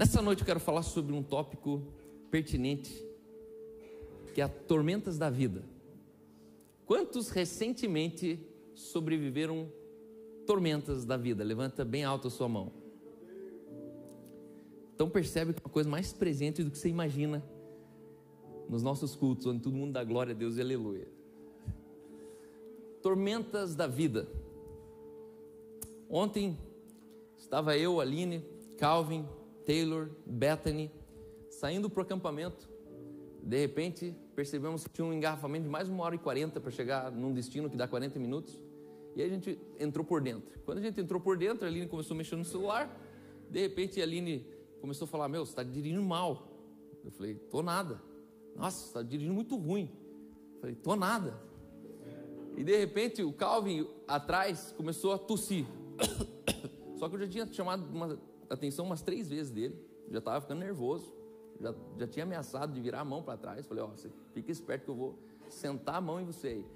Nessa noite eu quero falar sobre um tópico pertinente, que é as tormentas da vida. Quantos recentemente sobreviveram tormentas da vida? Levanta bem alto a sua mão. Então percebe que é uma coisa mais presente do que você imagina nos nossos cultos, onde todo mundo dá glória a Deus e aleluia. Tormentas da vida. Ontem estava eu, Aline, Calvin, Taylor, Bethany, saindo para o acampamento. De repente, percebemos que tinha um engarrafamento de mais uma hora e quarenta para chegar num destino que dá 40 minutos. E a gente entrou por dentro. Quando a gente entrou por dentro, a Aline começou mexer no celular. De repente, a Aline começou a falar: Meu, você está dirigindo mal. Eu falei: Tô nada. Nossa, está dirigindo muito ruim. Eu falei: Tô nada. E de repente, o Calvin atrás começou a tossir. Só que eu já tinha chamado uma atenção umas três vezes dele, já estava ficando nervoso, já, já tinha ameaçado de virar a mão para trás. Falei: Ó, oh, você fica esperto que eu vou sentar a mão em você aí.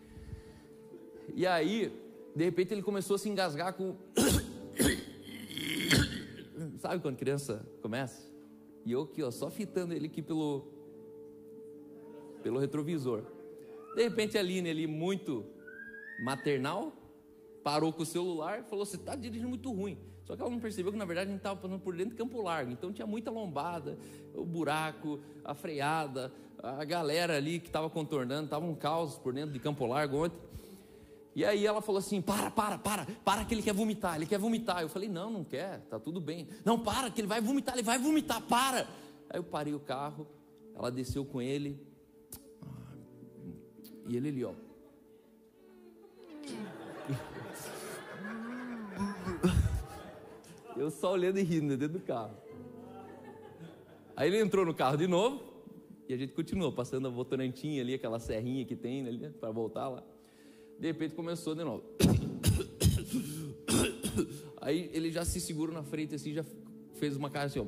E aí, de repente, ele começou a se engasgar com. Sabe quando criança começa? E eu aqui, ó, só fitando ele aqui pelo, pelo retrovisor. De repente, a Aline ali, muito maternal, parou com o celular e falou: Você está dirigindo muito ruim. Só que ela não percebeu que na verdade a gente estava passando por dentro de Campo Largo, então tinha muita lombada, o buraco, a freada, a galera ali que estava contornando, estava um caos por dentro de Campo Largo ontem. E aí ela falou assim: para, para, para, para que ele quer vomitar, ele quer vomitar. Eu falei: não, não quer, tá tudo bem. Não, para, que ele vai vomitar, ele vai vomitar, para. Aí eu parei o carro, ela desceu com ele, e ele ali, ó. Eu só olhando e rindo dentro do carro. Aí ele entrou no carro de novo e a gente continuou passando a Votorantim ali, aquela serrinha que tem ali para voltar lá. De repente começou de novo. Aí ele já se segurou na frente assim, já fez uma cara assim, ó.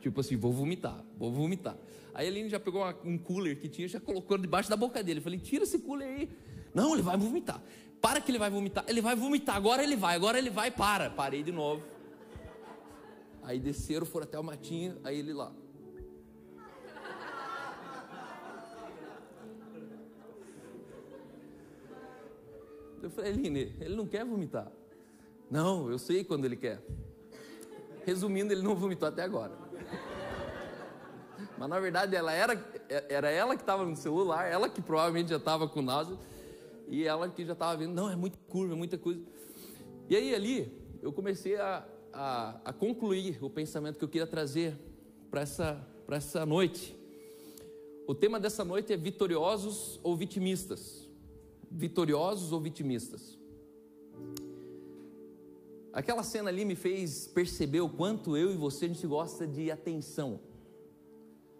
Tipo assim, vou vomitar, vou vomitar. Aí a Aline já pegou uma, um cooler que tinha, já colocou debaixo da boca dele. Eu falei, tira esse cooler aí. Não, ele vai vomitar. Para que ele vai vomitar. Ele vai vomitar. Agora ele vai. Agora ele vai. Para. Parei de novo. Aí desceram, foram até o matinho. Aí ele lá. Eu falei, Aline, ele não quer vomitar. Não, eu sei quando ele quer. Resumindo, ele não vomitou até agora. Mas na verdade ela era, era ela que estava no celular, ela que provavelmente já estava com náusea e ela que já estava vendo, não, é muita curva, é muita coisa. E aí ali eu comecei a, a, a concluir o pensamento que eu queria trazer para essa, essa noite. O tema dessa noite é vitoriosos ou vitimistas. Vitoriosos ou vitimistas. Aquela cena ali me fez perceber o quanto eu e você a gente gosta de atenção.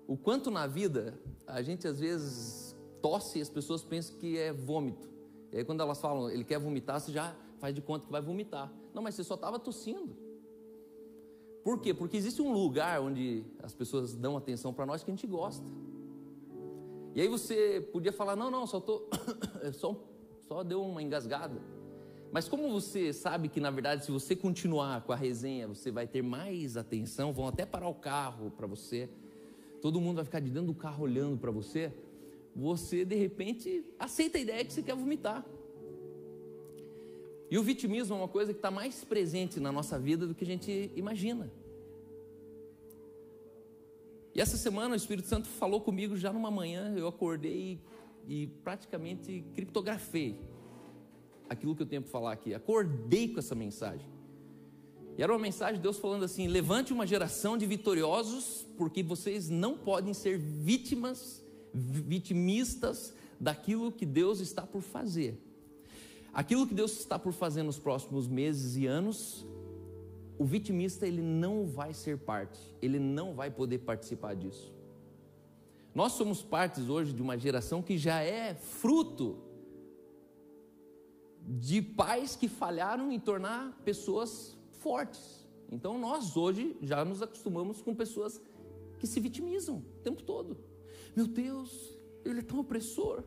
O quanto na vida a gente às vezes tosse e as pessoas pensam que é vômito. E aí quando elas falam, ele quer vomitar, você já faz de conta que vai vomitar. Não, mas você só estava tossindo. Por quê? Porque existe um lugar onde as pessoas dão atenção para nós que a gente gosta. E aí você podia falar, não, não, só tô, só, só deu uma engasgada. Mas como você sabe que na verdade se você continuar com a resenha, você vai ter mais atenção, vão até parar o carro para você. Todo mundo vai ficar de dentro do carro olhando para você você de repente aceita a ideia que você quer vomitar. E o vitimismo é uma coisa que está mais presente na nossa vida do que a gente imagina. E essa semana o Espírito Santo falou comigo já numa manhã, eu acordei e, e praticamente criptografei aquilo que eu tenho para falar aqui. Acordei com essa mensagem. E era uma mensagem de Deus falando assim: levante uma geração de vitoriosos, porque vocês não podem ser vítimas vitimistas daquilo que Deus está por fazer. Aquilo que Deus está por fazer nos próximos meses e anos, o vitimista ele não vai ser parte, ele não vai poder participar disso. Nós somos partes hoje de uma geração que já é fruto de pais que falharam em tornar pessoas fortes. Então nós hoje já nos acostumamos com pessoas que se vitimizam o tempo todo. Meu Deus, ele é tão opressor.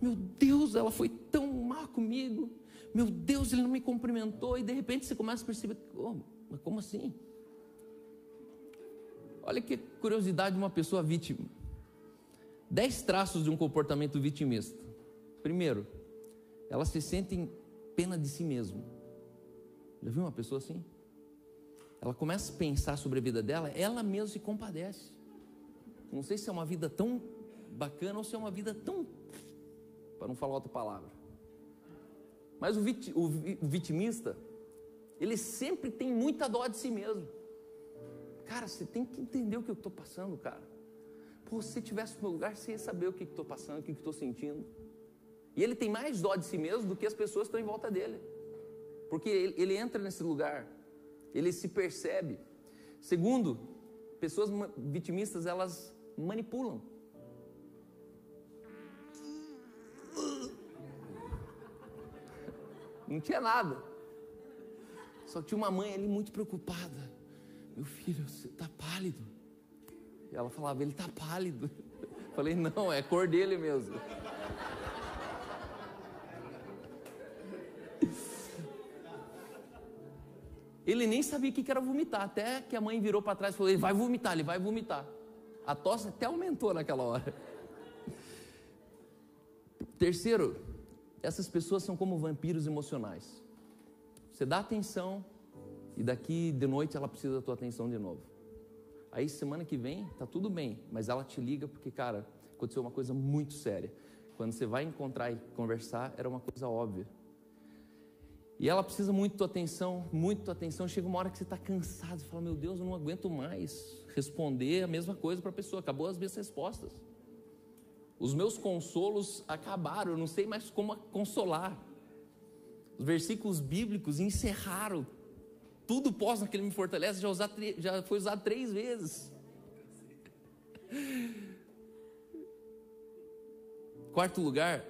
Meu Deus, ela foi tão má comigo. Meu Deus, ele não me cumprimentou. E de repente você começa a perceber: oh, mas como assim? Olha que curiosidade de uma pessoa vítima. Dez traços de um comportamento vitimista. Primeiro, ela se sente em pena de si mesmo. Já viu uma pessoa assim? Ela começa a pensar sobre a vida dela, ela mesma se compadece. Não sei se é uma vida tão bacana ou se é uma vida tão. para não falar outra palavra. Mas o, vit, o, o vitimista, ele sempre tem muita dó de si mesmo. Cara, você tem que entender o que eu estou passando, cara. Pô, se você estivesse no meu lugar, você ia saber o que estou passando, o que estou sentindo. E ele tem mais dó de si mesmo do que as pessoas que estão em volta dele. Porque ele, ele entra nesse lugar, ele se percebe. Segundo, pessoas vitimistas, elas manipulam. Não tinha nada. Só que tinha uma mãe ali muito preocupada. Meu filho, você está pálido. E ela falava, ele está pálido. Eu falei, não, é cor dele mesmo. Ele nem sabia o que era vomitar, até que a mãe virou para trás e falou: ele vai vomitar, ele vai vomitar. A tosse até aumentou naquela hora. Terceiro, essas pessoas são como vampiros emocionais. Você dá atenção e daqui de noite ela precisa da tua atenção de novo. Aí semana que vem tá tudo bem, mas ela te liga porque, cara, aconteceu uma coisa muito séria. Quando você vai encontrar e conversar, era uma coisa óbvia. E ela precisa muito tua atenção, muito tua atenção. Chega uma hora que você está cansado, e fala: Meu Deus, eu não aguento mais responder a mesma coisa para a pessoa. Acabou as minhas respostas. Os meus consolos acabaram, eu não sei mais como consolar. Os versículos bíblicos encerraram. Tudo pós naquele me fortalece já, usado, já foi usado três vezes. Quarto lugar,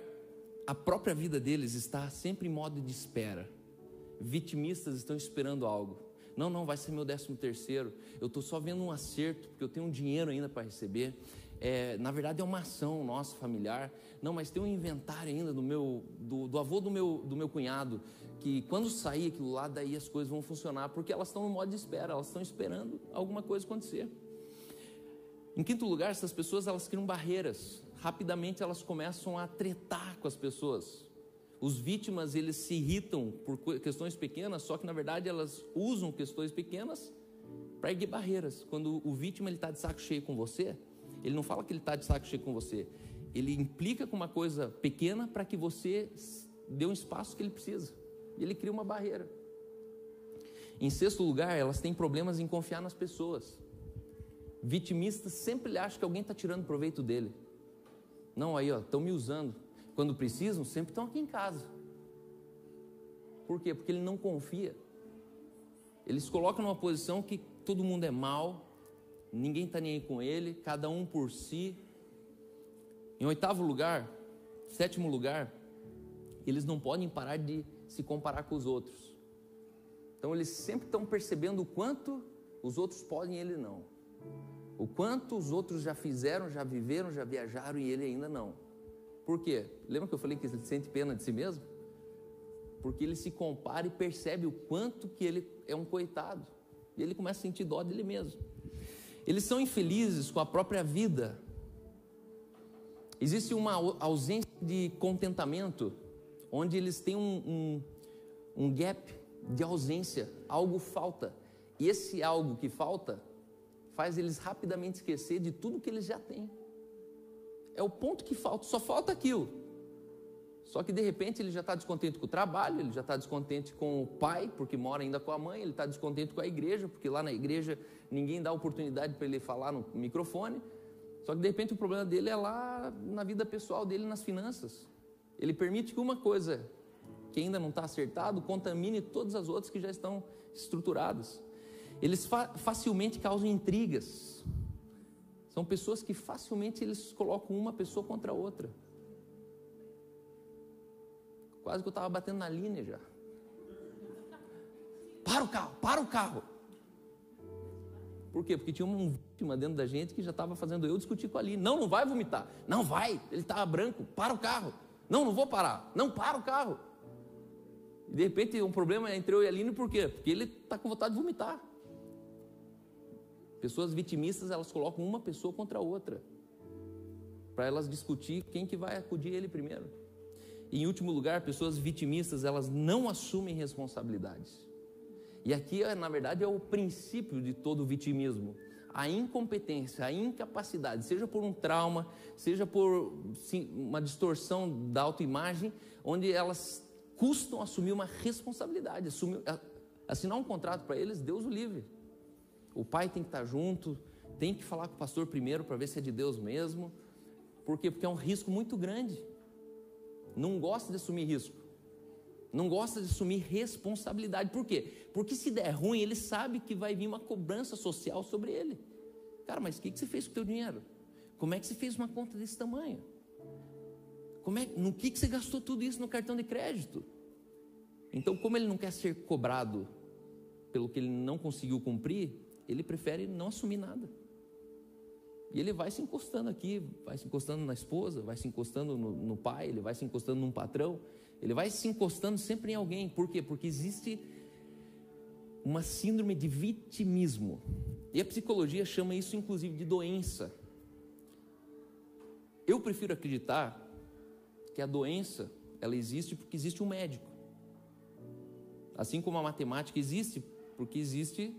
a própria vida deles está sempre em modo de espera. Vitimistas estão esperando algo. Não, não, vai ser meu décimo terceiro. Eu estou só vendo um acerto, porque eu tenho um dinheiro ainda para receber é, na verdade é uma ação nossa familiar. Não, mas tem um inventário ainda do meu, do, do avô do meu, do meu cunhado, que quando sair aquilo lá, daí as coisas vão funcionar, porque elas estão no modo de espera, elas estão esperando alguma coisa acontecer. Em quinto lugar, essas pessoas elas criam barreiras. Rapidamente elas começam a tretar com as pessoas. Os vítimas eles se irritam por questões pequenas, só que na verdade elas usam questões pequenas para erguer barreiras. Quando o vítima está de saco cheio com você, ele não fala que ele está de saco cheio com você. Ele implica com uma coisa pequena para que você dê um espaço que ele precisa. E ele cria uma barreira. Em sexto lugar, elas têm problemas em confiar nas pessoas. Vitimistas sempre acham que alguém está tirando proveito dele. Não, aí, ó, estão me usando. Quando precisam, sempre estão aqui em casa. Por quê? Porque ele não confia. Eles colocam numa posição que todo mundo é mal, ninguém está nem aí com ele, cada um por si. Em oitavo lugar, sétimo lugar, eles não podem parar de se comparar com os outros. Então eles sempre estão percebendo o quanto os outros podem e ele não. O quanto os outros já fizeram, já viveram, já viajaram e ele ainda não. Por quê? Lembra que eu falei que ele sente pena de si mesmo? Porque ele se compara e percebe o quanto que ele é um coitado. E ele começa a sentir dó dele mesmo. Eles são infelizes com a própria vida. Existe uma ausência de contentamento, onde eles têm um, um, um gap de ausência, algo falta. E esse algo que falta faz eles rapidamente esquecer de tudo que eles já têm. É o ponto que falta, só falta aquilo. Só que de repente ele já está descontente com o trabalho, ele já está descontente com o pai, porque mora ainda com a mãe, ele está descontente com a igreja, porque lá na igreja ninguém dá oportunidade para ele falar no microfone. Só que de repente o problema dele é lá na vida pessoal dele, nas finanças. Ele permite que uma coisa que ainda não está acertado contamine todas as outras que já estão estruturadas. Eles fa facilmente causam intrigas. São pessoas que facilmente eles colocam uma pessoa contra a outra. Quase que eu estava batendo na linha já. Para o carro, para o carro. Por quê? Porque tinha um vítima dentro da gente que já estava fazendo eu discutir com a Aline. Não, não vai vomitar. Não vai, ele estava branco. Para o carro. Não, não vou parar. Não, para o carro. E de repente um problema entre eu e a Aline, por quê? Porque ele está com vontade de vomitar. Pessoas vitimistas, elas colocam uma pessoa contra a outra. Para elas discutir quem que vai acudir ele primeiro. E, em último lugar, pessoas vitimistas, elas não assumem responsabilidades. E aqui, na verdade, é o princípio de todo vitimismo. A incompetência, a incapacidade, seja por um trauma, seja por sim, uma distorção da autoimagem, onde elas custam assumir uma responsabilidade, assumir, assinar um contrato para eles, Deus o livre. O pai tem que estar junto, tem que falar com o pastor primeiro para ver se é de Deus mesmo. Por quê? Porque é um risco muito grande. Não gosta de assumir risco. Não gosta de assumir responsabilidade. Por quê? Porque se der ruim, ele sabe que vai vir uma cobrança social sobre ele. Cara, mas o que, que você fez com o teu dinheiro? Como é que você fez uma conta desse tamanho? Como é, no que, que você gastou tudo isso no cartão de crédito? Então, como ele não quer ser cobrado pelo que ele não conseguiu cumprir, ele prefere não assumir nada. E ele vai se encostando aqui, vai se encostando na esposa, vai se encostando no, no, pai, ele vai se encostando num patrão, ele vai se encostando sempre em alguém. Por quê? Porque existe uma síndrome de vitimismo. E a psicologia chama isso inclusive de doença. Eu prefiro acreditar que a doença, ela existe porque existe um médico. Assim como a matemática existe porque existe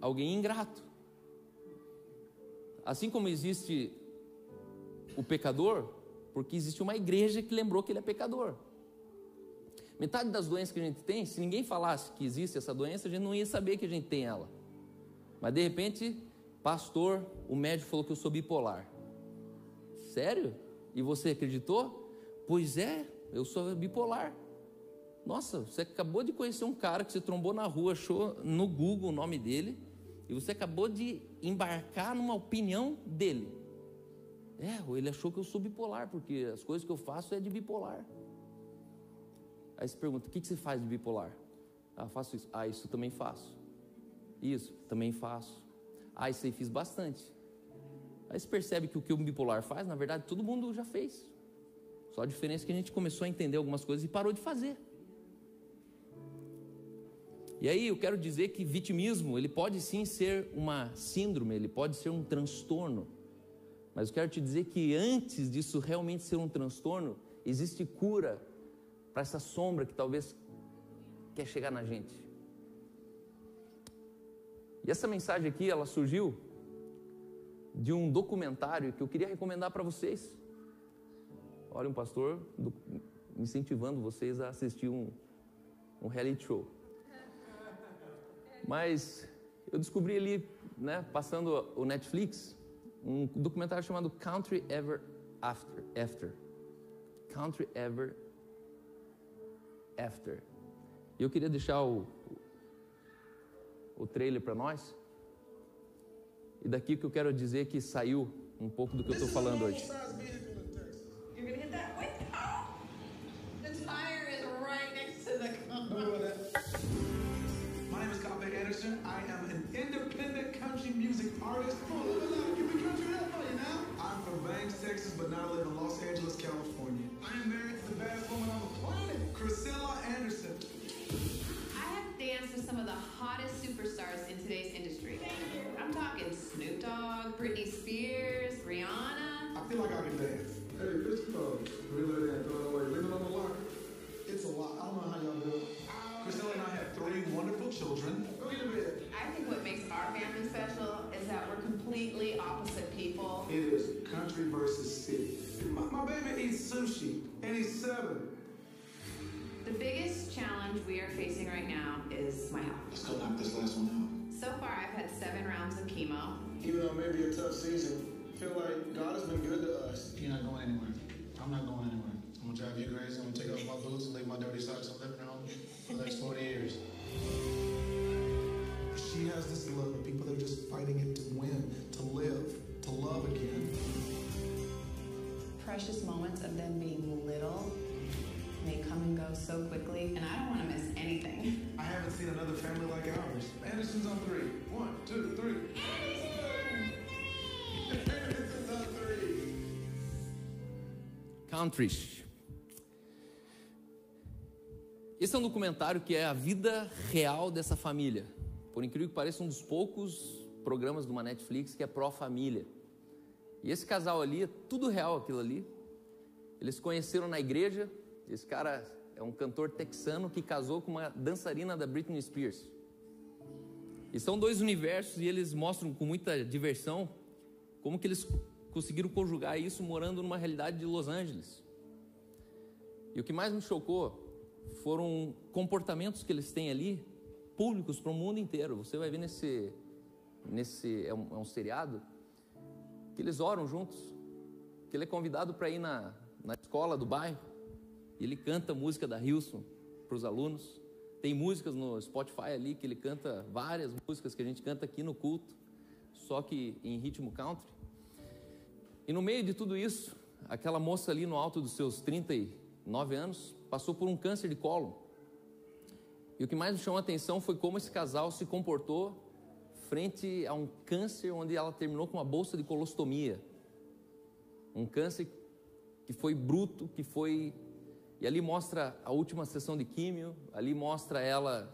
alguém ingrato. Assim como existe o pecador, porque existe uma igreja que lembrou que ele é pecador. Metade das doenças que a gente tem, se ninguém falasse que existe essa doença, a gente não ia saber que a gente tem ela. Mas de repente, pastor, o médico falou que eu sou bipolar. Sério? E você acreditou? Pois é, eu sou bipolar. Nossa, você acabou de conhecer um cara que você trombou na rua, achou no Google o nome dele, e você acabou de embarcar numa opinião dele. É, ele achou que eu sou bipolar, porque as coisas que eu faço é de bipolar. Aí você pergunta: o que você faz de bipolar? Ah, faço isso. Ah, isso também faço. Isso, também faço. Ah, isso aí fiz bastante. Aí você percebe que o que o bipolar faz, na verdade, todo mundo já fez. Só a diferença é que a gente começou a entender algumas coisas e parou de fazer. E aí eu quero dizer que vitimismo, ele pode sim ser uma síndrome, ele pode ser um transtorno. Mas eu quero te dizer que antes disso realmente ser um transtorno, existe cura para essa sombra que talvez quer chegar na gente. E essa mensagem aqui, ela surgiu de um documentário que eu queria recomendar para vocês. Olha, um pastor incentivando vocês a assistir um, um reality show. Mas eu descobri ali, né, passando o Netflix, um documentário chamado Country Ever After. After. Country Ever After. E eu queria deixar o, o trailer para nós. E daqui que eu quero dizer que saiu um pouco do que eu estou falando hoje. Anderson. I am an independent country music artist. Come on, look, look, give me country rap for you now. I'm from Banks, Texas, but now I live in Los Angeles, California. I am married to the baddest woman on the planet, Priscilla Anderson. I have danced with some of the hottest superstars in today's industry. I'm talking Snoop Dogg, Britney Spears, Rihanna. I feel like I can dance. Hey, this club, we let in, throw away, leave it on the locker. It's a lot. I don't know how y'all do it. Three wonderful children. I think what makes our family special is that we're completely opposite people. It is country versus city. My, my baby eats sushi, and he's seven. The biggest challenge we are facing right now is my health. Let's go knock this last one out. So far, I've had seven rounds of chemo. Even though it may be a tough season, I feel like God has been good to us. You're not going anywhere. I'm not going anywhere. I'm gonna drive you crazy. I'm gonna take off my boots and leave my dirty socks on living room for the next 40 years. She has this look of people that are just fighting it to win, to live, to love again. Precious moments of them being little may come and go so quickly, and I don't want to miss anything. I haven't seen another family like ours. Anderson's on three. One, two, three. Anderson's on three. Countries. Esse é um documentário que é a vida real dessa família. por incrível que pareça, um dos poucos programas de uma Netflix que é pró-família. E esse casal ali, é tudo real aquilo ali. Eles se conheceram na igreja. Esse cara é um cantor texano que casou com uma dançarina da Britney Spears. E são dois universos e eles mostram com muita diversão como que eles conseguiram conjugar isso morando numa realidade de Los Angeles. E o que mais me chocou foram comportamentos que eles têm ali, públicos para o mundo inteiro. Você vai ver nesse, nesse é um, é um seriado, que eles oram juntos, que ele é convidado para ir na, na escola do bairro, e ele canta música da Hilson para os alunos. Tem músicas no Spotify ali que ele canta várias músicas que a gente canta aqui no culto, só que em ritmo country. E no meio de tudo isso, aquela moça ali no alto dos seus 39 anos passou por um câncer de colo. E o que mais me chamou a atenção foi como esse casal se comportou frente a um câncer onde ela terminou com uma bolsa de colostomia. Um câncer que foi bruto, que foi. E ali mostra a última sessão de químio, ali mostra ela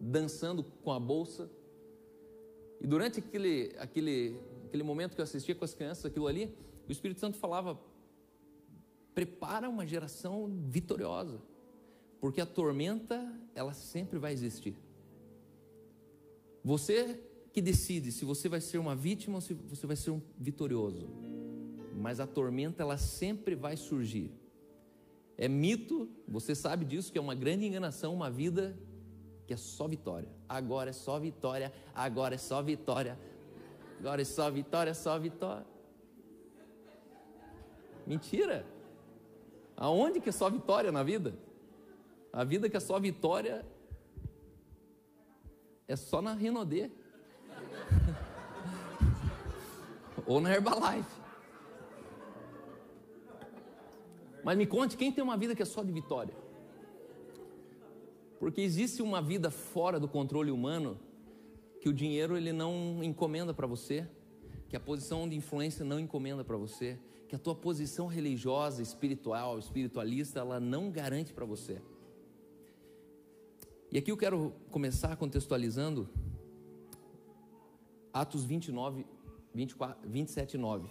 dançando com a bolsa. E durante aquele, aquele, aquele momento que eu assistia com as crianças, aquilo ali, o Espírito Santo falava: prepara uma geração vitoriosa, porque a tormenta, ela sempre vai existir. Você que decide se você vai ser uma vítima ou se você vai ser um vitorioso. Mas a tormenta, ela sempre vai surgir. É mito, você sabe disso, que é uma grande enganação, uma vida que é só vitória. Agora é só vitória, agora é só vitória, agora é só vitória, só vitória. Mentira! Aonde que é só vitória na vida? A vida que é só vitória é só na Renaudet. Ou na Herbalife. Mas me conte, quem tem uma vida que é só de vitória? Porque existe uma vida fora do controle humano que o dinheiro ele não encomenda para você, que a posição de influência não encomenda para você, que a tua posição religiosa, espiritual, espiritualista, ela não garante para você. E aqui eu quero começar contextualizando Atos 29, 24, 27 9.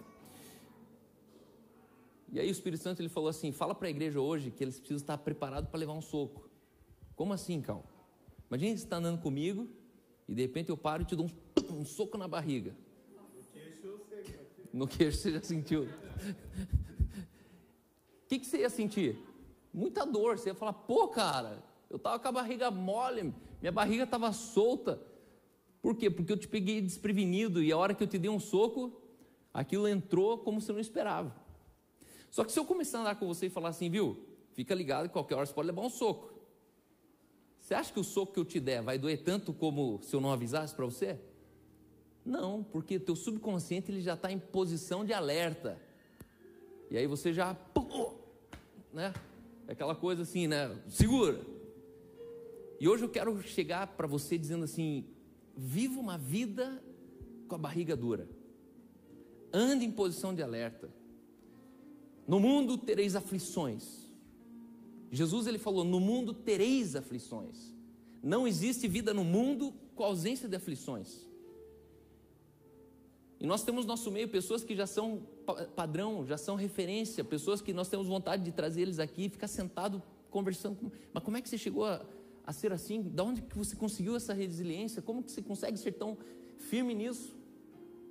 E aí o Espírito Santo ele falou assim: fala para a igreja hoje que eles precisam estar preparados para levar um soco. Como assim, Cal? Imagina que você está andando comigo e de repente eu paro e te dou um, um soco na barriga. No queixo você já sentiu. O que, que você ia sentir? Muita dor. Você ia falar, pô, cara, eu estava com a barriga mole, minha barriga estava solta. Por quê? Porque eu te peguei desprevenido e a hora que eu te dei um soco, aquilo entrou como você não esperava. Só que se eu começar a andar com você e falar assim, viu? Fica ligado que qualquer hora você pode levar um soco. Você acha que o soco que eu te der vai doer tanto como se eu não avisasse para você? Não, porque teu subconsciente ele já está em posição de alerta. E aí você já, né? É aquela coisa assim, né? Segura. E hoje eu quero chegar para você dizendo assim: viva uma vida com a barriga dura. Ande em posição de alerta. No mundo tereis aflições. Jesus ele falou: "No mundo tereis aflições". Não existe vida no mundo com ausência de aflições. E nós temos no nosso meio pessoas que já são padrão, já são referência, pessoas que nós temos vontade de trazer eles aqui e ficar sentado conversando. Mas como é que você chegou a, a ser assim? Da onde que você conseguiu essa resiliência? Como que você consegue ser tão firme nisso?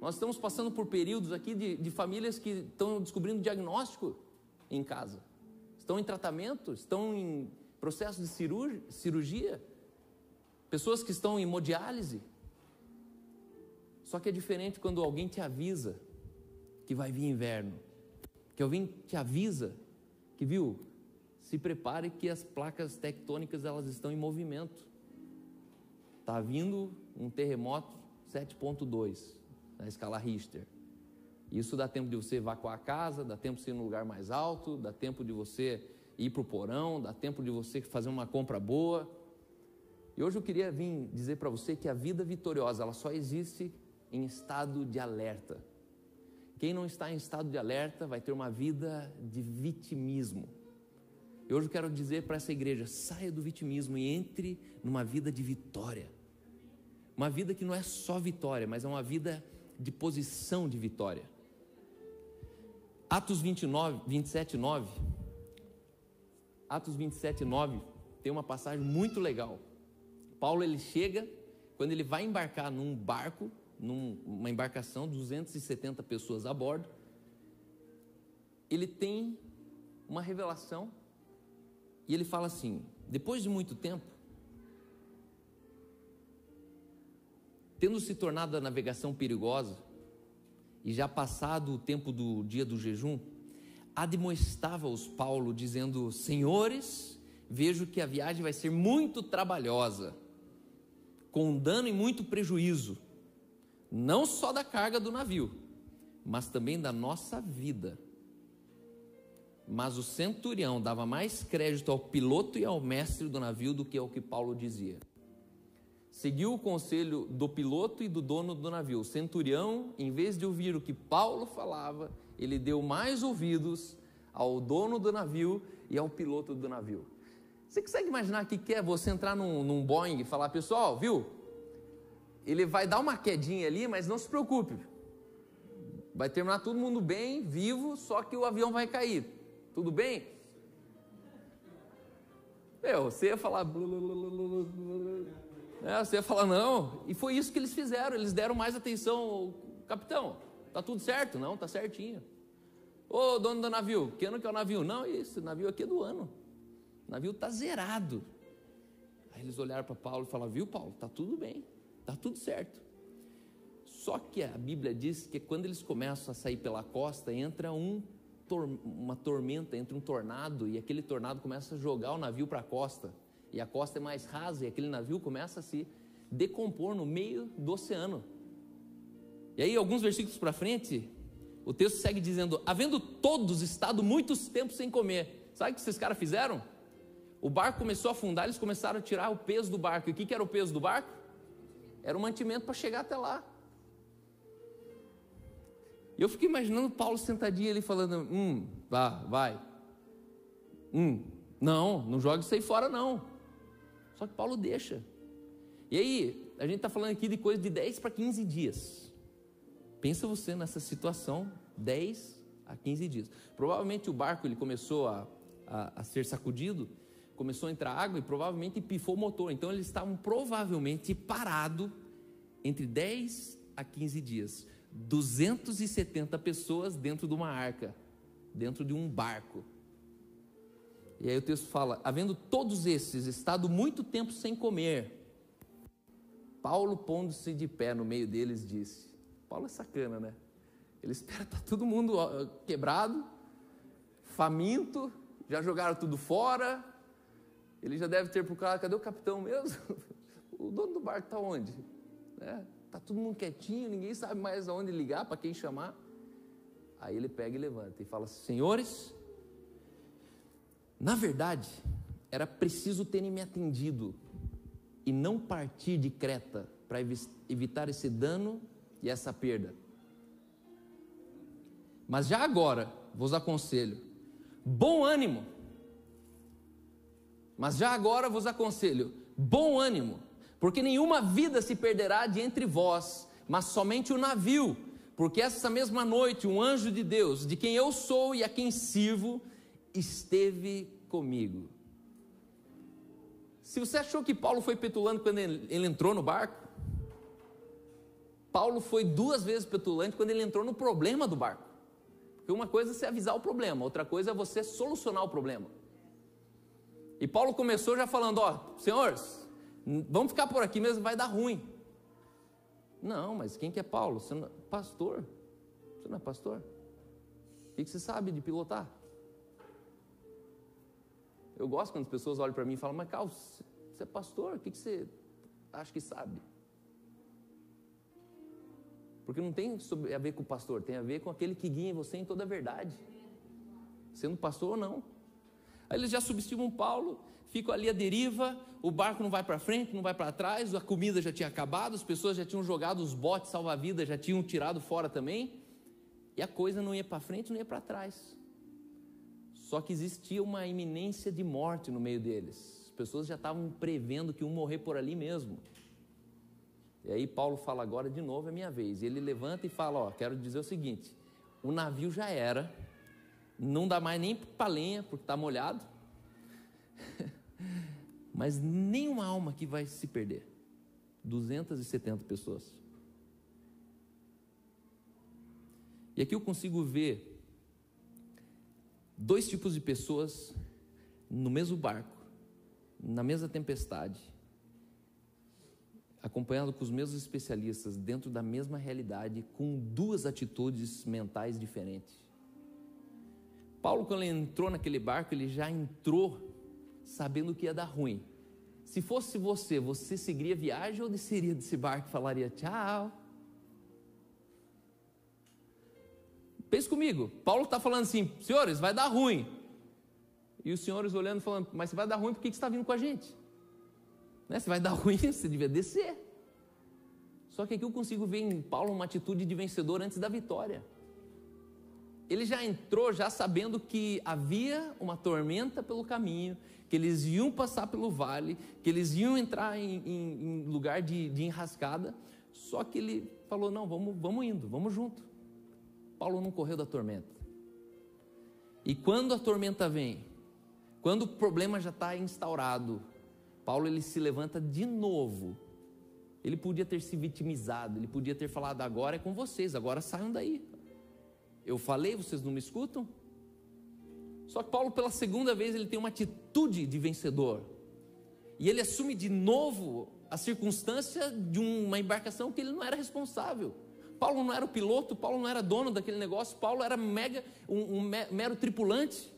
Nós estamos passando por períodos aqui de, de famílias que estão descobrindo diagnóstico em casa, estão em tratamento, estão em processo de cirurgia pessoas que estão em hemodiálise. Só que é diferente quando alguém te avisa que vai vir inverno, que alguém te avisa que viu, se prepare que as placas tectônicas elas estão em movimento. Está vindo um terremoto 7.2 na escala Richter. Isso dá tempo de você evacuar a casa, dá tempo de você ir no lugar mais alto, dá tempo de você ir para o porão, dá tempo de você fazer uma compra boa. E hoje eu queria vir dizer para você que a vida vitoriosa ela só existe em estado de alerta. Quem não está em estado de alerta vai ter uma vida de vitimismo. E hoje eu quero dizer para essa igreja: saia do vitimismo e entre numa vida de vitória. Uma vida que não é só vitória, mas é uma vida de posição de vitória. Atos 29, 27, 9. Atos 27, 9 tem uma passagem muito legal. Paulo ele chega, quando ele vai embarcar num barco, numa embarcação, 270 pessoas a bordo, ele tem uma revelação e ele fala assim: depois de muito tempo, tendo se tornado a navegação perigosa e já passado o tempo do dia do jejum, admoestava-os Paulo, dizendo: Senhores, vejo que a viagem vai ser muito trabalhosa, com dano e muito prejuízo, não só da carga do navio, mas também da nossa vida. Mas o centurião dava mais crédito ao piloto e ao mestre do navio do que ao que Paulo dizia. Seguiu o conselho do piloto e do dono do navio. O centurião, em vez de ouvir o que Paulo falava, ele deu mais ouvidos ao dono do navio e ao piloto do navio. Você consegue imaginar o que é você entrar num, num Boeing e falar, pessoal, viu? Ele vai dar uma quedinha ali, mas não se preocupe. Vai terminar todo mundo bem, vivo, só que o avião vai cair. Tudo bem? Meu, você ia falar. É, você ia falar, não. E foi isso que eles fizeram. Eles deram mais atenção. Capitão, tá tudo certo? Não, tá certinho. Ô, dono do navio, que ano que é o navio? Não, isso, navio aqui é do ano. O navio está zerado. Aí eles olharam para Paulo e falaram: Viu, Paulo, tá tudo bem, tá tudo certo. Só que a Bíblia diz que quando eles começam a sair pela costa, entra um uma tormenta, entra um tornado e aquele tornado começa a jogar o navio para a costa. E a costa é mais rasa e aquele navio começa a se decompor no meio do oceano. E aí, alguns versículos para frente, o texto segue dizendo: Havendo todos estado muitos tempos sem comer. Sabe o que esses caras fizeram? O barco começou a afundar, eles começaram a tirar o peso do barco. E o que, que era o peso do barco? Era o mantimento para chegar até lá. E eu fiquei imaginando Paulo sentadinho ali falando: Hum, vá, vai. Hum, não, não joga isso aí fora, não. Só que Paulo deixa. E aí, a gente está falando aqui de coisa de 10 para 15 dias. Pensa você nessa situação, 10 a 15 dias. Provavelmente o barco ele começou a, a, a ser sacudido, começou a entrar água e provavelmente pifou o motor. Então eles estavam provavelmente parados entre 10 a 15 dias. 270 pessoas dentro de uma arca, dentro de um barco. E aí o texto fala: havendo todos esses estado muito tempo sem comer, Paulo, pondo-se de pé no meio deles, disse: Paulo é sacana, né? Ele espera, tá todo mundo quebrado, faminto, já jogaram tudo fora. Ele já deve ter procurado: cadê o capitão mesmo? o dono do barco está onde? É, Está todo mundo quietinho, ninguém sabe mais aonde ligar, para quem chamar. Aí ele pega e levanta e fala: Senhores, na verdade, era preciso terem me atendido e não partir de Creta para evitar esse dano e essa perda. Mas já agora vos aconselho: bom ânimo. Mas já agora vos aconselho: bom ânimo porque nenhuma vida se perderá de entre vós, mas somente o navio, porque essa mesma noite um anjo de Deus, de quem eu sou e a quem sirvo, esteve comigo. Se você achou que Paulo foi petulante quando ele, entrou no barco, Paulo foi duas vezes petulante quando ele entrou no problema do barco. Porque uma coisa é você avisar o problema, outra coisa é você solucionar o problema. E Paulo começou já falando: Ó, senhores, Vamos ficar por aqui mesmo, vai dar ruim. Não, mas quem que é Paulo? Você não, pastor. Você não é pastor? O que você sabe de pilotar? Eu gosto quando as pessoas olham para mim e falam, mas Carlos, você é pastor, o que você acha que sabe? Porque não tem a ver com o pastor, tem a ver com aquele que guia você em toda a verdade. Sendo pastor ou não. Aí eles já subestimam Paulo, ficam ali à deriva, o barco não vai para frente, não vai para trás, a comida já tinha acabado, as pessoas já tinham jogado os botes salva-vidas, já tinham tirado fora também, e a coisa não ia para frente, não ia para trás. Só que existia uma iminência de morte no meio deles. As pessoas já estavam prevendo que iam morrer por ali mesmo. E aí Paulo fala agora de novo é minha vez. E ele levanta e fala, ó, quero dizer o seguinte: o navio já era, não dá mais nem para lenha porque está molhado, mas nenhuma alma que vai se perder. 270 pessoas. E aqui eu consigo ver dois tipos de pessoas no mesmo barco, na mesma tempestade, acompanhado com os mesmos especialistas, dentro da mesma realidade, com duas atitudes mentais diferentes. Paulo, quando ele entrou naquele barco, ele já entrou sabendo que ia dar ruim. Se fosse você, você seguiria viagem ou desceria desse barco e falaria tchau? Pense comigo, Paulo está falando assim, senhores, vai dar ruim. E os senhores olhando falando, mas se vai dar ruim, por que você está vindo com a gente? Né? Se vai dar ruim, você devia descer. Só que aqui eu consigo ver em Paulo uma atitude de vencedor antes da vitória. Ele já entrou já sabendo que havia uma tormenta pelo caminho, que eles iam passar pelo vale, que eles iam entrar em, em, em lugar de, de, enrascada. Só que ele falou: não, vamos, vamos indo, vamos junto. Paulo não correu da tormenta. E quando a tormenta vem, quando o problema já está instaurado, Paulo ele se levanta de novo. Ele podia ter se vitimizado, ele podia ter falado: agora é com vocês, agora saiam daí. Eu falei, vocês não me escutam? Só que Paulo, pela segunda vez, ele tem uma atitude de vencedor. E ele assume de novo a circunstância de uma embarcação que ele não era responsável. Paulo não era o piloto, Paulo não era dono daquele negócio, Paulo era mega, um, um mero tripulante.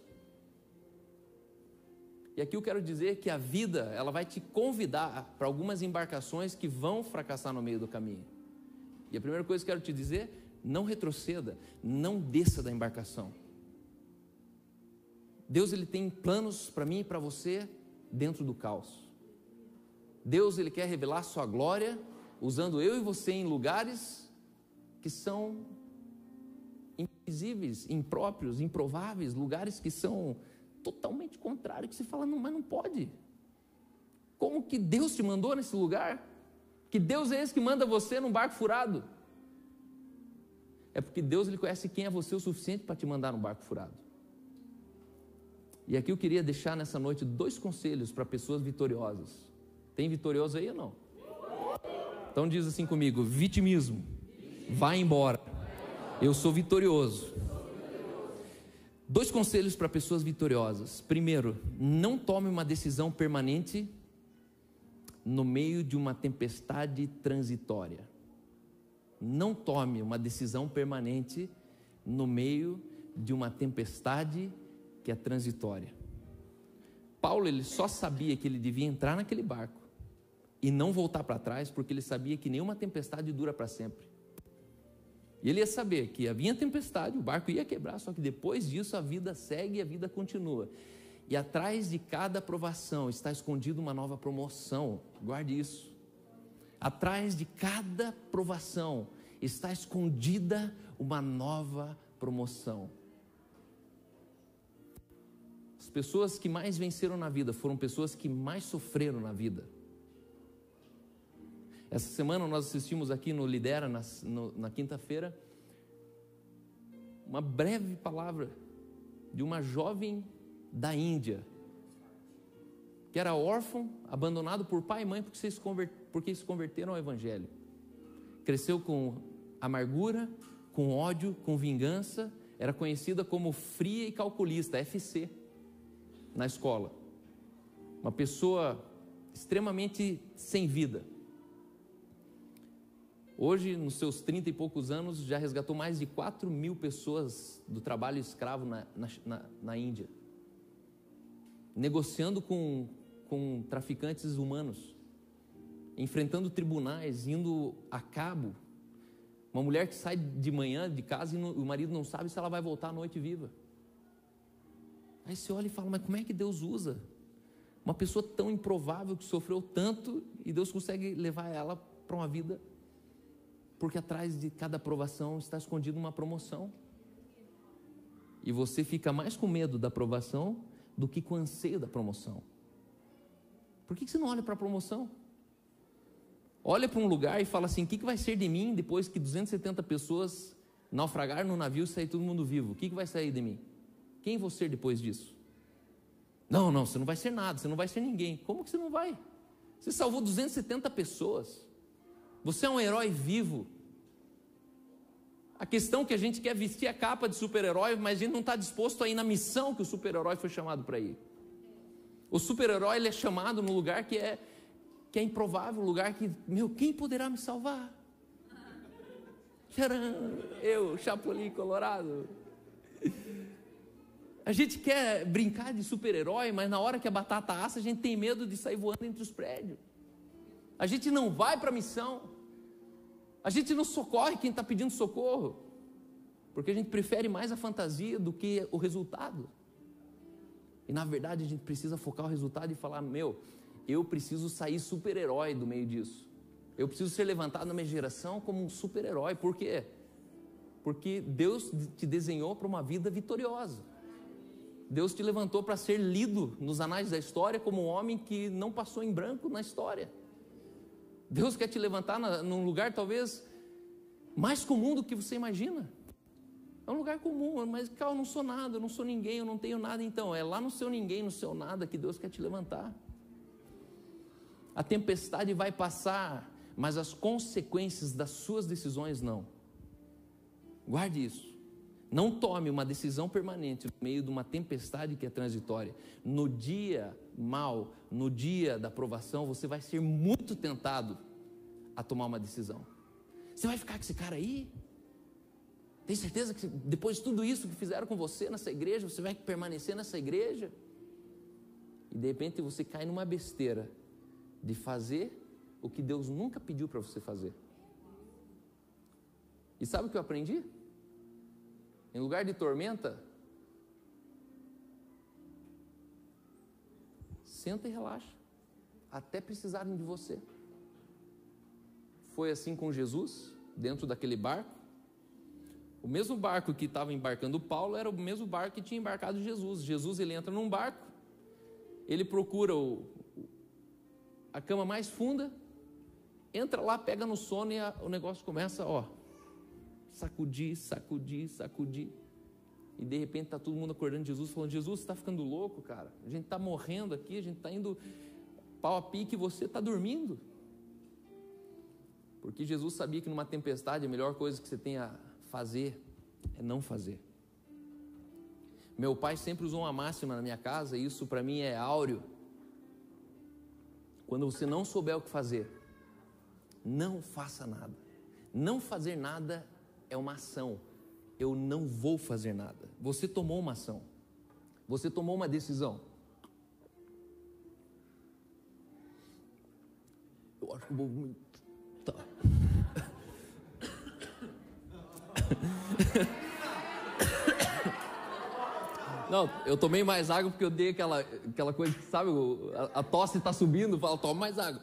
E aqui eu quero dizer que a vida, ela vai te convidar para algumas embarcações que vão fracassar no meio do caminho. E a primeira coisa que eu quero te dizer, não retroceda, não desça da embarcação. Deus ele tem planos para mim e para você dentro do caos. Deus ele quer revelar sua glória usando eu e você em lugares que são invisíveis, impróprios, improváveis, lugares que são totalmente contrários, que você fala, não, mas não pode. Como que Deus te mandou nesse lugar? Que Deus é esse que manda você num barco furado? É porque Deus ele conhece quem é você o suficiente para te mandar num barco furado. E aqui eu queria deixar nessa noite dois conselhos para pessoas vitoriosas. Tem vitorioso aí ou não? Então diz assim comigo: vitimismo, vai embora. Eu sou vitorioso. Dois conselhos para pessoas vitoriosas. Primeiro, não tome uma decisão permanente no meio de uma tempestade transitória. Não tome uma decisão permanente no meio de uma tempestade que é transitória. Paulo ele só sabia que ele devia entrar naquele barco e não voltar para trás, porque ele sabia que nenhuma tempestade dura para sempre. E ele ia saber que havia tempestade, o barco ia quebrar, só que depois disso a vida segue e a vida continua. E atrás de cada aprovação está escondido uma nova promoção. Guarde isso. Atrás de cada provação está escondida uma nova promoção. As pessoas que mais venceram na vida foram pessoas que mais sofreram na vida. Essa semana nós assistimos aqui no Lidera, na, na quinta-feira, uma breve palavra de uma jovem da Índia, que era órfão, abandonado por pai e mãe porque se, porque se converteram ao Evangelho. Cresceu com amargura, com ódio, com vingança, era conhecida como fria e calculista, FC na escola. Uma pessoa extremamente sem vida. Hoje, nos seus trinta e poucos anos, já resgatou mais de 4 mil pessoas do trabalho escravo na, na, na Índia, negociando com, com traficantes humanos, enfrentando tribunais, indo a cabo. Uma mulher que sai de manhã de casa e o marido não sabe se ela vai voltar à noite viva. Aí você olha e fala, mas como é que Deus usa? Uma pessoa tão improvável que sofreu tanto e Deus consegue levar ela para uma vida, porque atrás de cada aprovação está escondida uma promoção. E você fica mais com medo da aprovação do que com anseio da promoção. Por que você não olha para a promoção? olha para um lugar e fala assim: o que, que vai ser de mim depois que 270 pessoas naufragar no navio e sair todo mundo vivo? O que, que vai sair de mim? Quem vou ser depois disso? Não, não, você não vai ser nada, você não vai ser ninguém. Como que você não vai? Você salvou 270 pessoas. Você é um herói vivo. A questão é que a gente quer vestir a capa de super-herói, mas a gente não está disposto a ir na missão que o super-herói foi chamado para ir. O super-herói é chamado num lugar que é, que é improvável, um lugar que, meu, quem poderá me salvar? Tcharam, eu, Chapolin Colorado. A gente quer brincar de super-herói, mas na hora que a batata assa, a gente tem medo de sair voando entre os prédios. A gente não vai para a missão. A gente não socorre quem está pedindo socorro. Porque a gente prefere mais a fantasia do que o resultado. E na verdade a gente precisa focar o resultado e falar: meu, eu preciso sair super-herói do meio disso. Eu preciso ser levantado na minha geração como um super-herói. Por quê? Porque Deus te desenhou para uma vida vitoriosa. Deus te levantou para ser lido nos anais da história como um homem que não passou em branco na história. Deus quer te levantar na, num lugar talvez mais comum do que você imagina. É um lugar comum, mas cara, eu não sou nada, eu não sou ninguém, eu não tenho nada. Então, é lá no seu ninguém, no seu nada que Deus quer te levantar. A tempestade vai passar, mas as consequências das suas decisões não. Guarde isso. Não tome uma decisão permanente no meio de uma tempestade que é transitória. No dia mal, no dia da aprovação, você vai ser muito tentado a tomar uma decisão. Você vai ficar com esse cara aí? Tem certeza que depois de tudo isso que fizeram com você nessa igreja, você vai permanecer nessa igreja? E de repente você cai numa besteira de fazer o que Deus nunca pediu para você fazer. E sabe o que eu aprendi? Em lugar de tormenta, senta e relaxa, até precisarem de você. Foi assim com Jesus, dentro daquele barco. O mesmo barco que estava embarcando Paulo era o mesmo barco que tinha embarcado Jesus. Jesus ele entra num barco, ele procura o, a cama mais funda, entra lá, pega no sono e a, o negócio começa, ó, sacudir, sacudir, sacudir. E de repente está todo mundo acordando Jesus, falando: Jesus, você está ficando louco, cara. A gente está morrendo aqui, a gente está indo pau a pique e você está dormindo. Porque Jesus sabia que numa tempestade a melhor coisa que você tem a fazer é não fazer. Meu pai sempre usou uma máxima na minha casa, e isso para mim é áureo. Quando você não souber o que fazer, não faça nada. Não fazer nada é uma ação eu não vou fazer nada. Você tomou uma ação. Você tomou uma decisão. Eu acho que vou muito. Não, eu tomei mais água porque eu dei aquela, aquela coisa que, sabe, a, a tosse está subindo, fala, toma mais água.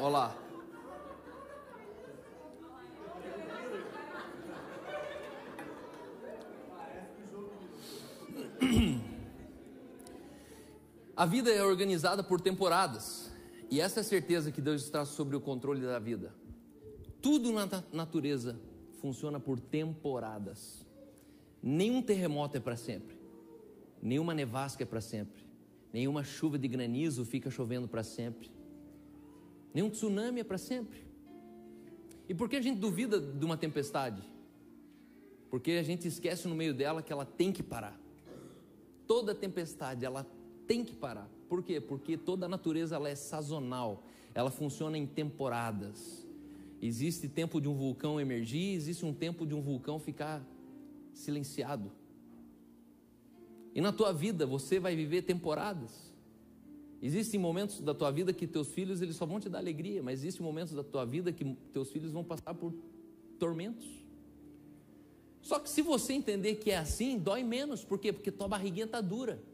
Olá. A vida é organizada por temporadas. E essa é a certeza que Deus está sobre o controle da vida. Tudo na natureza funciona por temporadas. Nenhum terremoto é para sempre. Nenhuma nevasca é para sempre. Nenhuma chuva de granizo fica chovendo para sempre. Nenhum tsunami é para sempre. E por que a gente duvida de uma tempestade? Porque a gente esquece no meio dela que ela tem que parar. Toda tempestade, ela tem que parar. Por quê? Porque toda a natureza ela é sazonal. Ela funciona em temporadas. Existe tempo de um vulcão emergir, existe um tempo de um vulcão ficar silenciado. E na tua vida você vai viver temporadas. Existem momentos da tua vida que teus filhos eles só vão te dar alegria, mas existem momentos da tua vida que teus filhos vão passar por tormentos. Só que se você entender que é assim, dói menos, por quê? Porque tua barriguinha tá dura.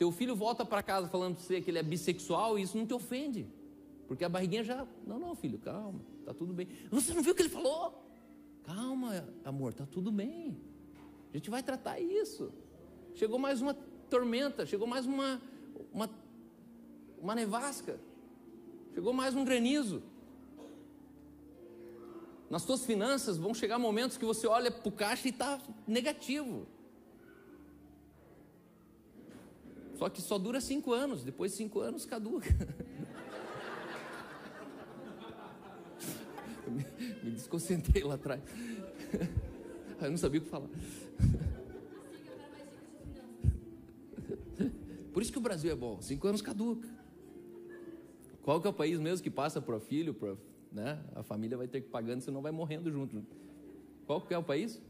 Teu filho volta para casa falando para você que ele é bissexual e isso não te ofende. Porque a barriguinha já, não, não, filho, calma, tá tudo bem. Você não viu o que ele falou? Calma, amor, tá tudo bem. A gente vai tratar isso. chegou mais uma tormenta, chegou mais uma, uma, uma nevasca, chegou mais um granizo. Nas suas finanças vão chegar momentos que você olha para o caixa e está negativo. Só que só dura cinco anos, depois de cinco anos caduca. me, desconcentrei lá atrás. Eu não sabia o que falar. Por isso que o Brasil é bom, cinco anos caduca. Qual que é o país mesmo que passa para o filho, para né? A família vai ter que pagando, senão vai morrendo junto. Qual que é o país?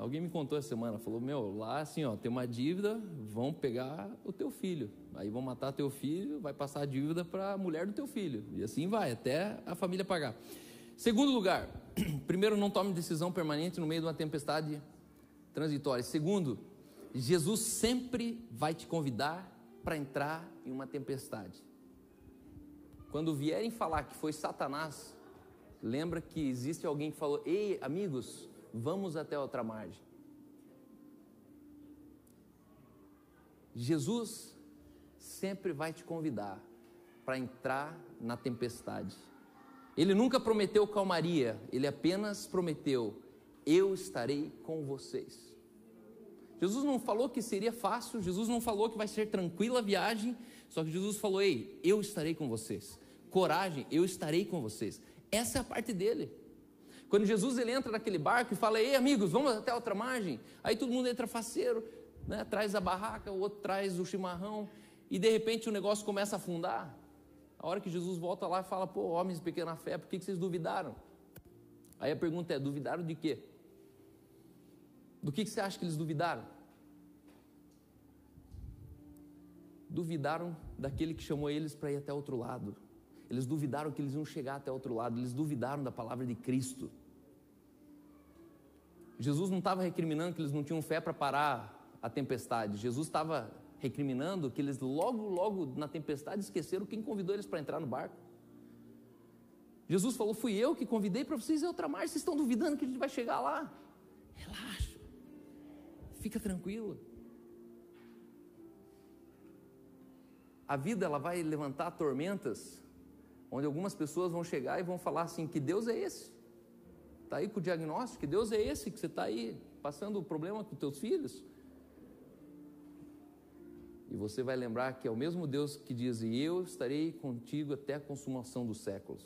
Alguém me contou essa semana, falou, meu, lá assim, ó, tem uma dívida, vão pegar o teu filho. Aí vão matar teu filho, vai passar a dívida para a mulher do teu filho. E assim vai, até a família pagar. Segundo lugar, primeiro, não tome decisão permanente no meio de uma tempestade transitória. Segundo, Jesus sempre vai te convidar para entrar em uma tempestade. Quando vierem falar que foi Satanás, lembra que existe alguém que falou: Ei, amigos, vamos até outra margem. Jesus sempre vai te convidar para entrar na tempestade. Ele nunca prometeu calmaria, ele apenas prometeu: Eu estarei com vocês. Jesus não falou que seria fácil, Jesus não falou que vai ser tranquila a viagem, só que Jesus falou: Ei, eu estarei com vocês. Coragem, eu estarei com vocês. Essa é a parte dele. Quando Jesus ele entra naquele barco e fala: Ei, amigos, vamos até outra margem. Aí todo mundo entra faceiro, né? traz a barraca, o outro traz o chimarrão, e de repente o negócio começa a afundar. A hora que Jesus volta lá e fala: Pô, homens de pequena fé, por que, que vocês duvidaram? Aí a pergunta é: duvidaram de quê? Do que, que você acha que eles duvidaram? duvidaram daquele que chamou eles para ir até outro lado. Eles duvidaram que eles iam chegar até outro lado, eles duvidaram da palavra de Cristo. Jesus não estava recriminando que eles não tinham fé para parar a tempestade. Jesus estava recriminando que eles logo, logo na tempestade esqueceram quem convidou eles para entrar no barco. Jesus falou: Fui eu que convidei para vocês ir outra margem, vocês estão duvidando que a gente vai chegar lá. Relaxa, fica tranquilo. a vida ela vai levantar tormentas, onde algumas pessoas vão chegar e vão falar assim: que Deus é esse? Está aí com o diagnóstico, que Deus é esse que você está aí passando o problema com teus filhos? E você vai lembrar que é o mesmo Deus que diz: E eu estarei contigo até a consumação dos séculos.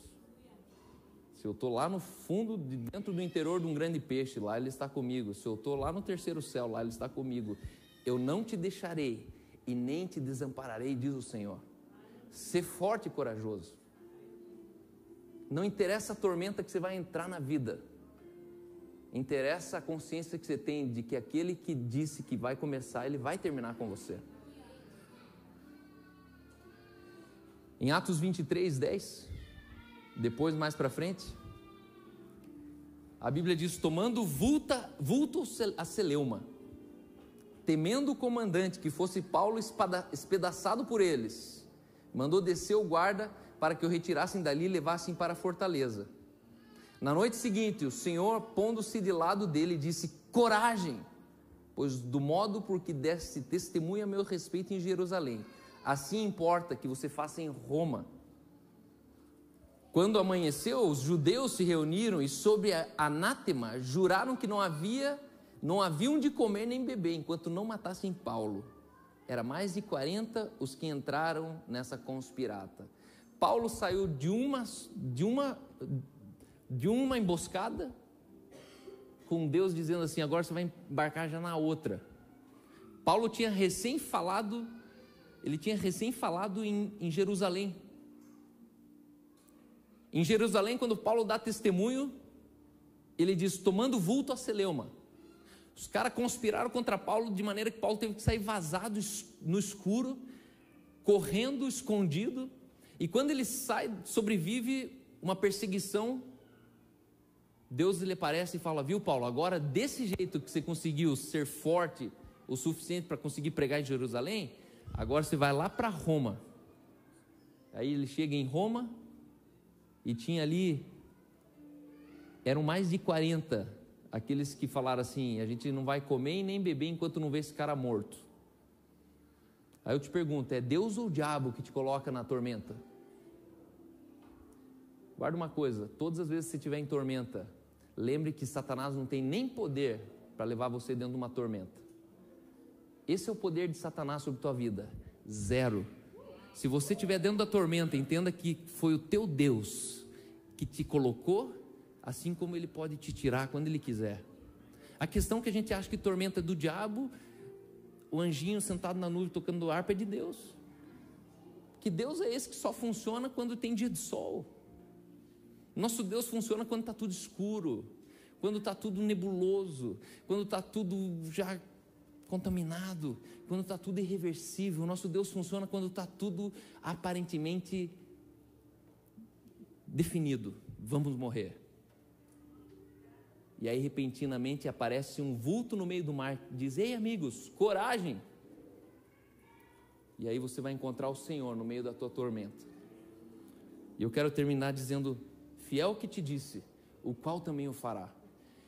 Se eu estou lá no fundo, de dentro do interior de um grande peixe, lá Ele está comigo. Se eu estou lá no terceiro céu, lá Ele está comigo. Eu não te deixarei e nem te desampararei, diz o Senhor. Ser forte e corajoso. Não interessa a tormenta que você vai entrar na vida. Interessa a consciência que você tem de que aquele que disse que vai começar, ele vai terminar com você. Em Atos 23, 10, depois mais para frente, a Bíblia diz: tomando vulta, vulto a celeuma temendo o comandante que fosse Paulo espedaçado por eles, mandou descer o guarda para que o retirassem dali e levassem para a fortaleza. Na noite seguinte, o Senhor, pondo-se de lado dele, disse: Coragem, pois do modo por que desse testemunha a meu respeito em Jerusalém, assim importa que você faça em Roma. Quando amanheceu, os judeus se reuniram e, sob anátema, juraram que não havia não haviam de comer nem beber enquanto não matassem Paulo. Era mais de 40 os que entraram nessa conspirata. Paulo saiu de uma, de uma, de uma emboscada, com Deus dizendo assim: agora você vai embarcar já na outra. Paulo tinha recém falado, ele tinha recém falado em, em Jerusalém. Em Jerusalém, quando Paulo dá testemunho, ele diz: tomando vulto a Celeuma. Os caras conspiraram contra Paulo de maneira que Paulo teve que sair vazado no escuro, correndo, escondido. E quando ele sai, sobrevive uma perseguição. Deus lhe aparece e fala: Viu, Paulo, agora desse jeito que você conseguiu ser forte o suficiente para conseguir pregar em Jerusalém, agora você vai lá para Roma. Aí ele chega em Roma e tinha ali, eram mais de 40 aqueles que falaram assim: a gente não vai comer e nem beber enquanto não vê esse cara morto. Aí eu te pergunto: é Deus ou o diabo que te coloca na tormenta? Guarda uma coisa: todas as vezes que você estiver em tormenta, lembre que Satanás não tem nem poder para levar você dentro de uma tormenta. Esse é o poder de Satanás sobre tua vida. Zero. Se você estiver dentro da tormenta, entenda que foi o teu Deus que te colocou, assim como ele pode te tirar quando ele quiser. A questão que a gente acha que tormenta é do diabo, o anjinho sentado na nuvem tocando harpa é de Deus. Que Deus é esse que só funciona quando tem dia de sol. Nosso Deus funciona quando está tudo escuro, quando está tudo nebuloso, quando está tudo já contaminado, quando está tudo irreversível. Nosso Deus funciona quando está tudo aparentemente definido. Vamos morrer. E aí, repentinamente, aparece um vulto no meio do mar. Diz: Ei, amigos, coragem. E aí você vai encontrar o Senhor no meio da tua tormenta. E eu quero terminar dizendo: Fiel que te disse, o qual também o fará.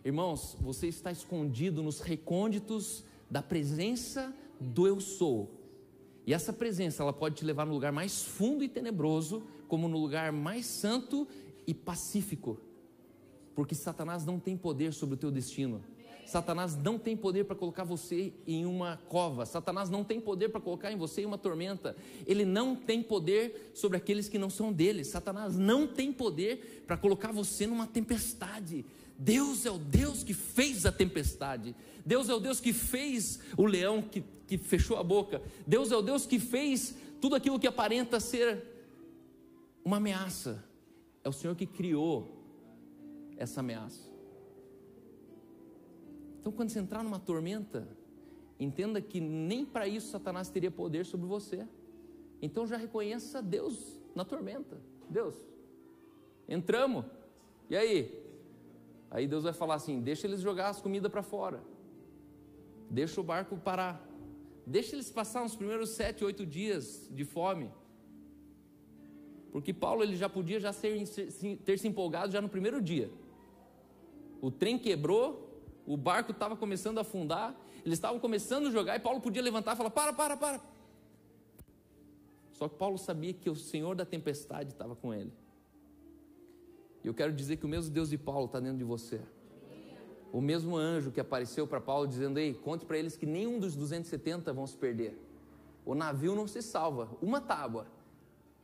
Irmãos, você está escondido nos recônditos da presença do eu sou. E essa presença, ela pode te levar no lugar mais fundo e tenebroso, como no lugar mais santo e pacífico. Porque Satanás não tem poder sobre o teu destino. Satanás não tem poder para colocar você em uma cova. Satanás não tem poder para colocar em você uma tormenta. Ele não tem poder sobre aqueles que não são dele. Satanás não tem poder para colocar você numa tempestade. Deus é o Deus que fez a tempestade. Deus é o Deus que fez o leão que, que fechou a boca. Deus é o Deus que fez tudo aquilo que aparenta ser uma ameaça. É o Senhor que criou essa ameaça. Então, quando você entrar numa tormenta, entenda que nem para isso Satanás teria poder sobre você. Então, já reconheça Deus na tormenta. Deus, entramos. E aí? Aí Deus vai falar assim: deixa eles jogar as comidas para fora, deixa o barco parar, deixa eles passar uns primeiros sete, oito dias de fome. Porque Paulo ele já podia já ser, ter se empolgado já no primeiro dia. O trem quebrou, o barco estava começando a afundar, eles estavam começando a jogar e Paulo podia levantar e falar: para, para, para. Só que Paulo sabia que o Senhor da tempestade estava com ele. E eu quero dizer que o mesmo Deus de Paulo está dentro de você. O mesmo anjo que apareceu para Paulo dizendo: Ei, conte para eles que nenhum dos 270 vão se perder. O navio não se salva, uma tábua,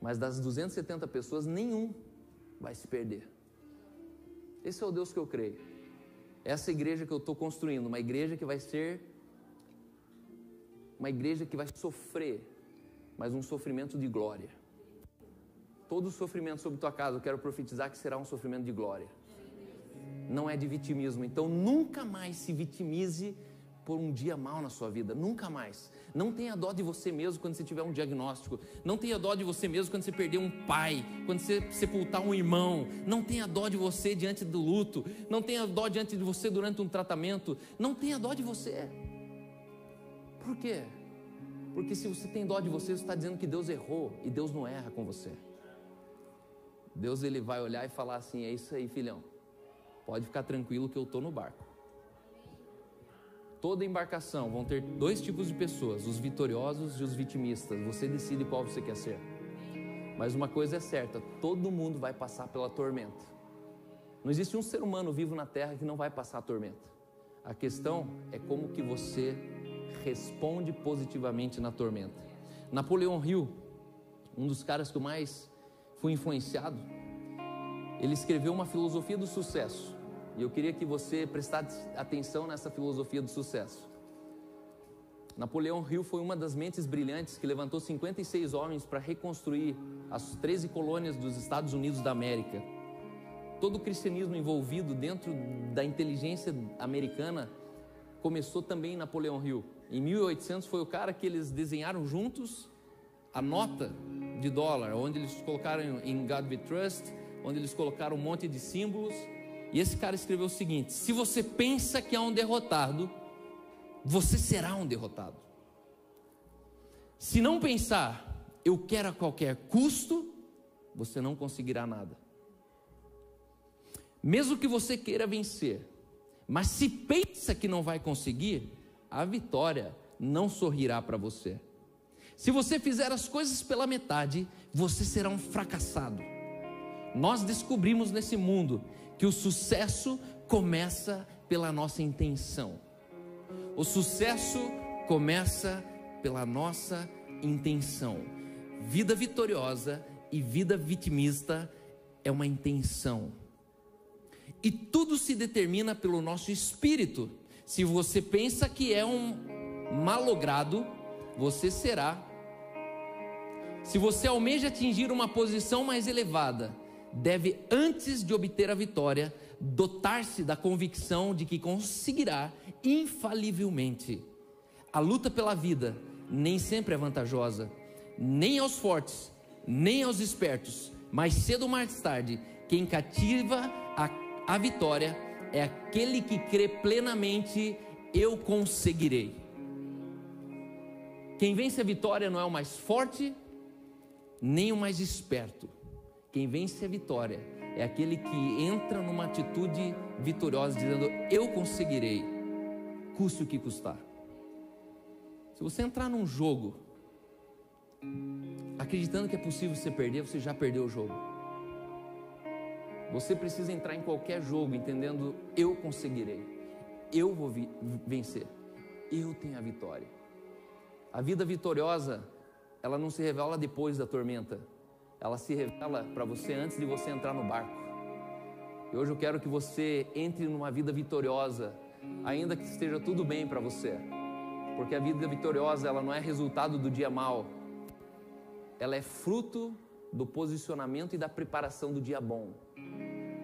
mas das 270 pessoas, nenhum vai se perder. Esse é o Deus que eu creio. Essa igreja que eu estou construindo, uma igreja que vai ser uma igreja que vai sofrer, mas um sofrimento de glória todo sofrimento sobre tua casa, eu quero profetizar que será um sofrimento de glória. Não é de vitimismo. Então nunca mais se vitimize por um dia mal na sua vida, nunca mais. Não tenha dó de você mesmo quando você tiver um diagnóstico. Não tenha dó de você mesmo quando você perder um pai, quando você sepultar um irmão. Não tenha dó de você diante do luto. Não tenha dó diante de você durante um tratamento. Não tenha dó de você. Por quê? Porque se você tem dó de você, você está dizendo que Deus errou e Deus não erra com você. Deus ele vai olhar e falar assim: é isso aí, filhão. Pode ficar tranquilo que eu estou no barco. Toda embarcação vão ter dois tipos de pessoas: os vitoriosos e os vitimistas. Você decide qual você quer ser. Mas uma coisa é certa: todo mundo vai passar pela tormenta. Não existe um ser humano vivo na Terra que não vai passar a tormenta. A questão é como que você responde positivamente na tormenta. Napoleão Hill, um dos caras que eu mais fui influenciado, ele escreveu uma filosofia do sucesso. E eu queria que você prestasse atenção nessa filosofia do sucesso. Napoleão Hill foi uma das mentes brilhantes que levantou 56 homens para reconstruir as 13 colônias dos Estados Unidos da América. Todo o cristianismo envolvido dentro da inteligência americana começou também em Napoleão Hill. Em 1800 foi o cara que eles desenharam juntos a nota de dólar, onde eles colocaram em God We Trust, onde eles colocaram um monte de símbolos. E esse cara escreveu o seguinte: se você pensa que é um derrotado, você será um derrotado. Se não pensar, eu quero a qualquer custo, você não conseguirá nada. Mesmo que você queira vencer, Mas se pensa que não vai conseguir, a vitória não sorrirá para você. Se você fizer as coisas pela metade, você será um fracassado. Nós descobrimos nesse mundo que o sucesso começa pela nossa intenção. O sucesso começa pela nossa intenção. Vida vitoriosa e vida vitimista é uma intenção. E tudo se determina pelo nosso espírito. Se você pensa que é um malogrado, você será. Se você almeja atingir uma posição mais elevada, deve, antes de obter a vitória, dotar-se da convicção de que conseguirá infalivelmente. A luta pela vida nem sempre é vantajosa, nem aos fortes, nem aos espertos, mas cedo ou mais tarde, quem cativa a, a vitória é aquele que crê plenamente: eu conseguirei. Quem vence a vitória não é o mais forte, nem o mais esperto. Quem vence a vitória é aquele que entra numa atitude vitoriosa, dizendo: Eu conseguirei, custe o que custar. Se você entrar num jogo acreditando que é possível você perder, você já perdeu o jogo. Você precisa entrar em qualquer jogo entendendo: eu conseguirei, eu vou vencer, eu tenho a vitória. A vida vitoriosa, ela não se revela depois da tormenta, ela se revela para você antes de você entrar no barco. E hoje eu quero que você entre numa vida vitoriosa, ainda que esteja tudo bem para você, porque a vida vitoriosa ela não é resultado do dia mal, ela é fruto do posicionamento e da preparação do dia bom.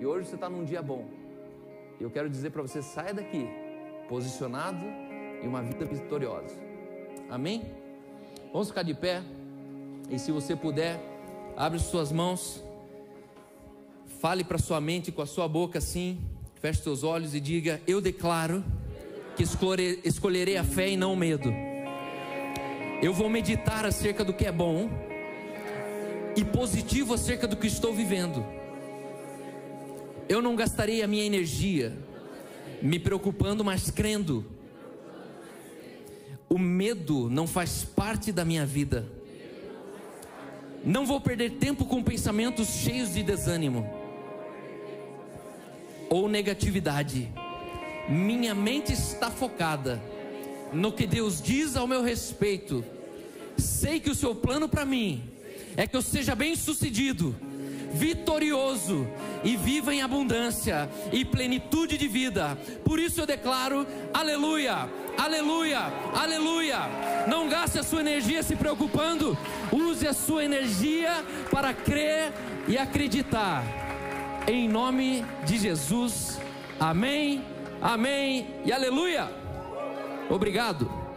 E hoje você está num dia bom. E eu quero dizer para você: saia daqui posicionado em uma vida vitoriosa. Amém? Vamos ficar de pé. E se você puder, abre suas mãos. Fale para sua mente com a sua boca assim. Feche seus olhos e diga: Eu declaro que escolherei a fé e não o medo. Eu vou meditar acerca do que é bom e positivo acerca do que estou vivendo. Eu não gastarei a minha energia me preocupando, mas crendo. O medo não faz parte da minha vida. Não vou perder tempo com pensamentos cheios de desânimo ou negatividade. Minha mente está focada no que Deus diz ao meu respeito. Sei que o seu plano para mim é que eu seja bem sucedido, vitorioso e viva em abundância e plenitude de vida. Por isso eu declaro: aleluia, aleluia, aleluia. Não gaste a sua energia se preocupando, use a sua energia para crer e acreditar. Em nome de Jesus, amém, amém e aleluia. Obrigado.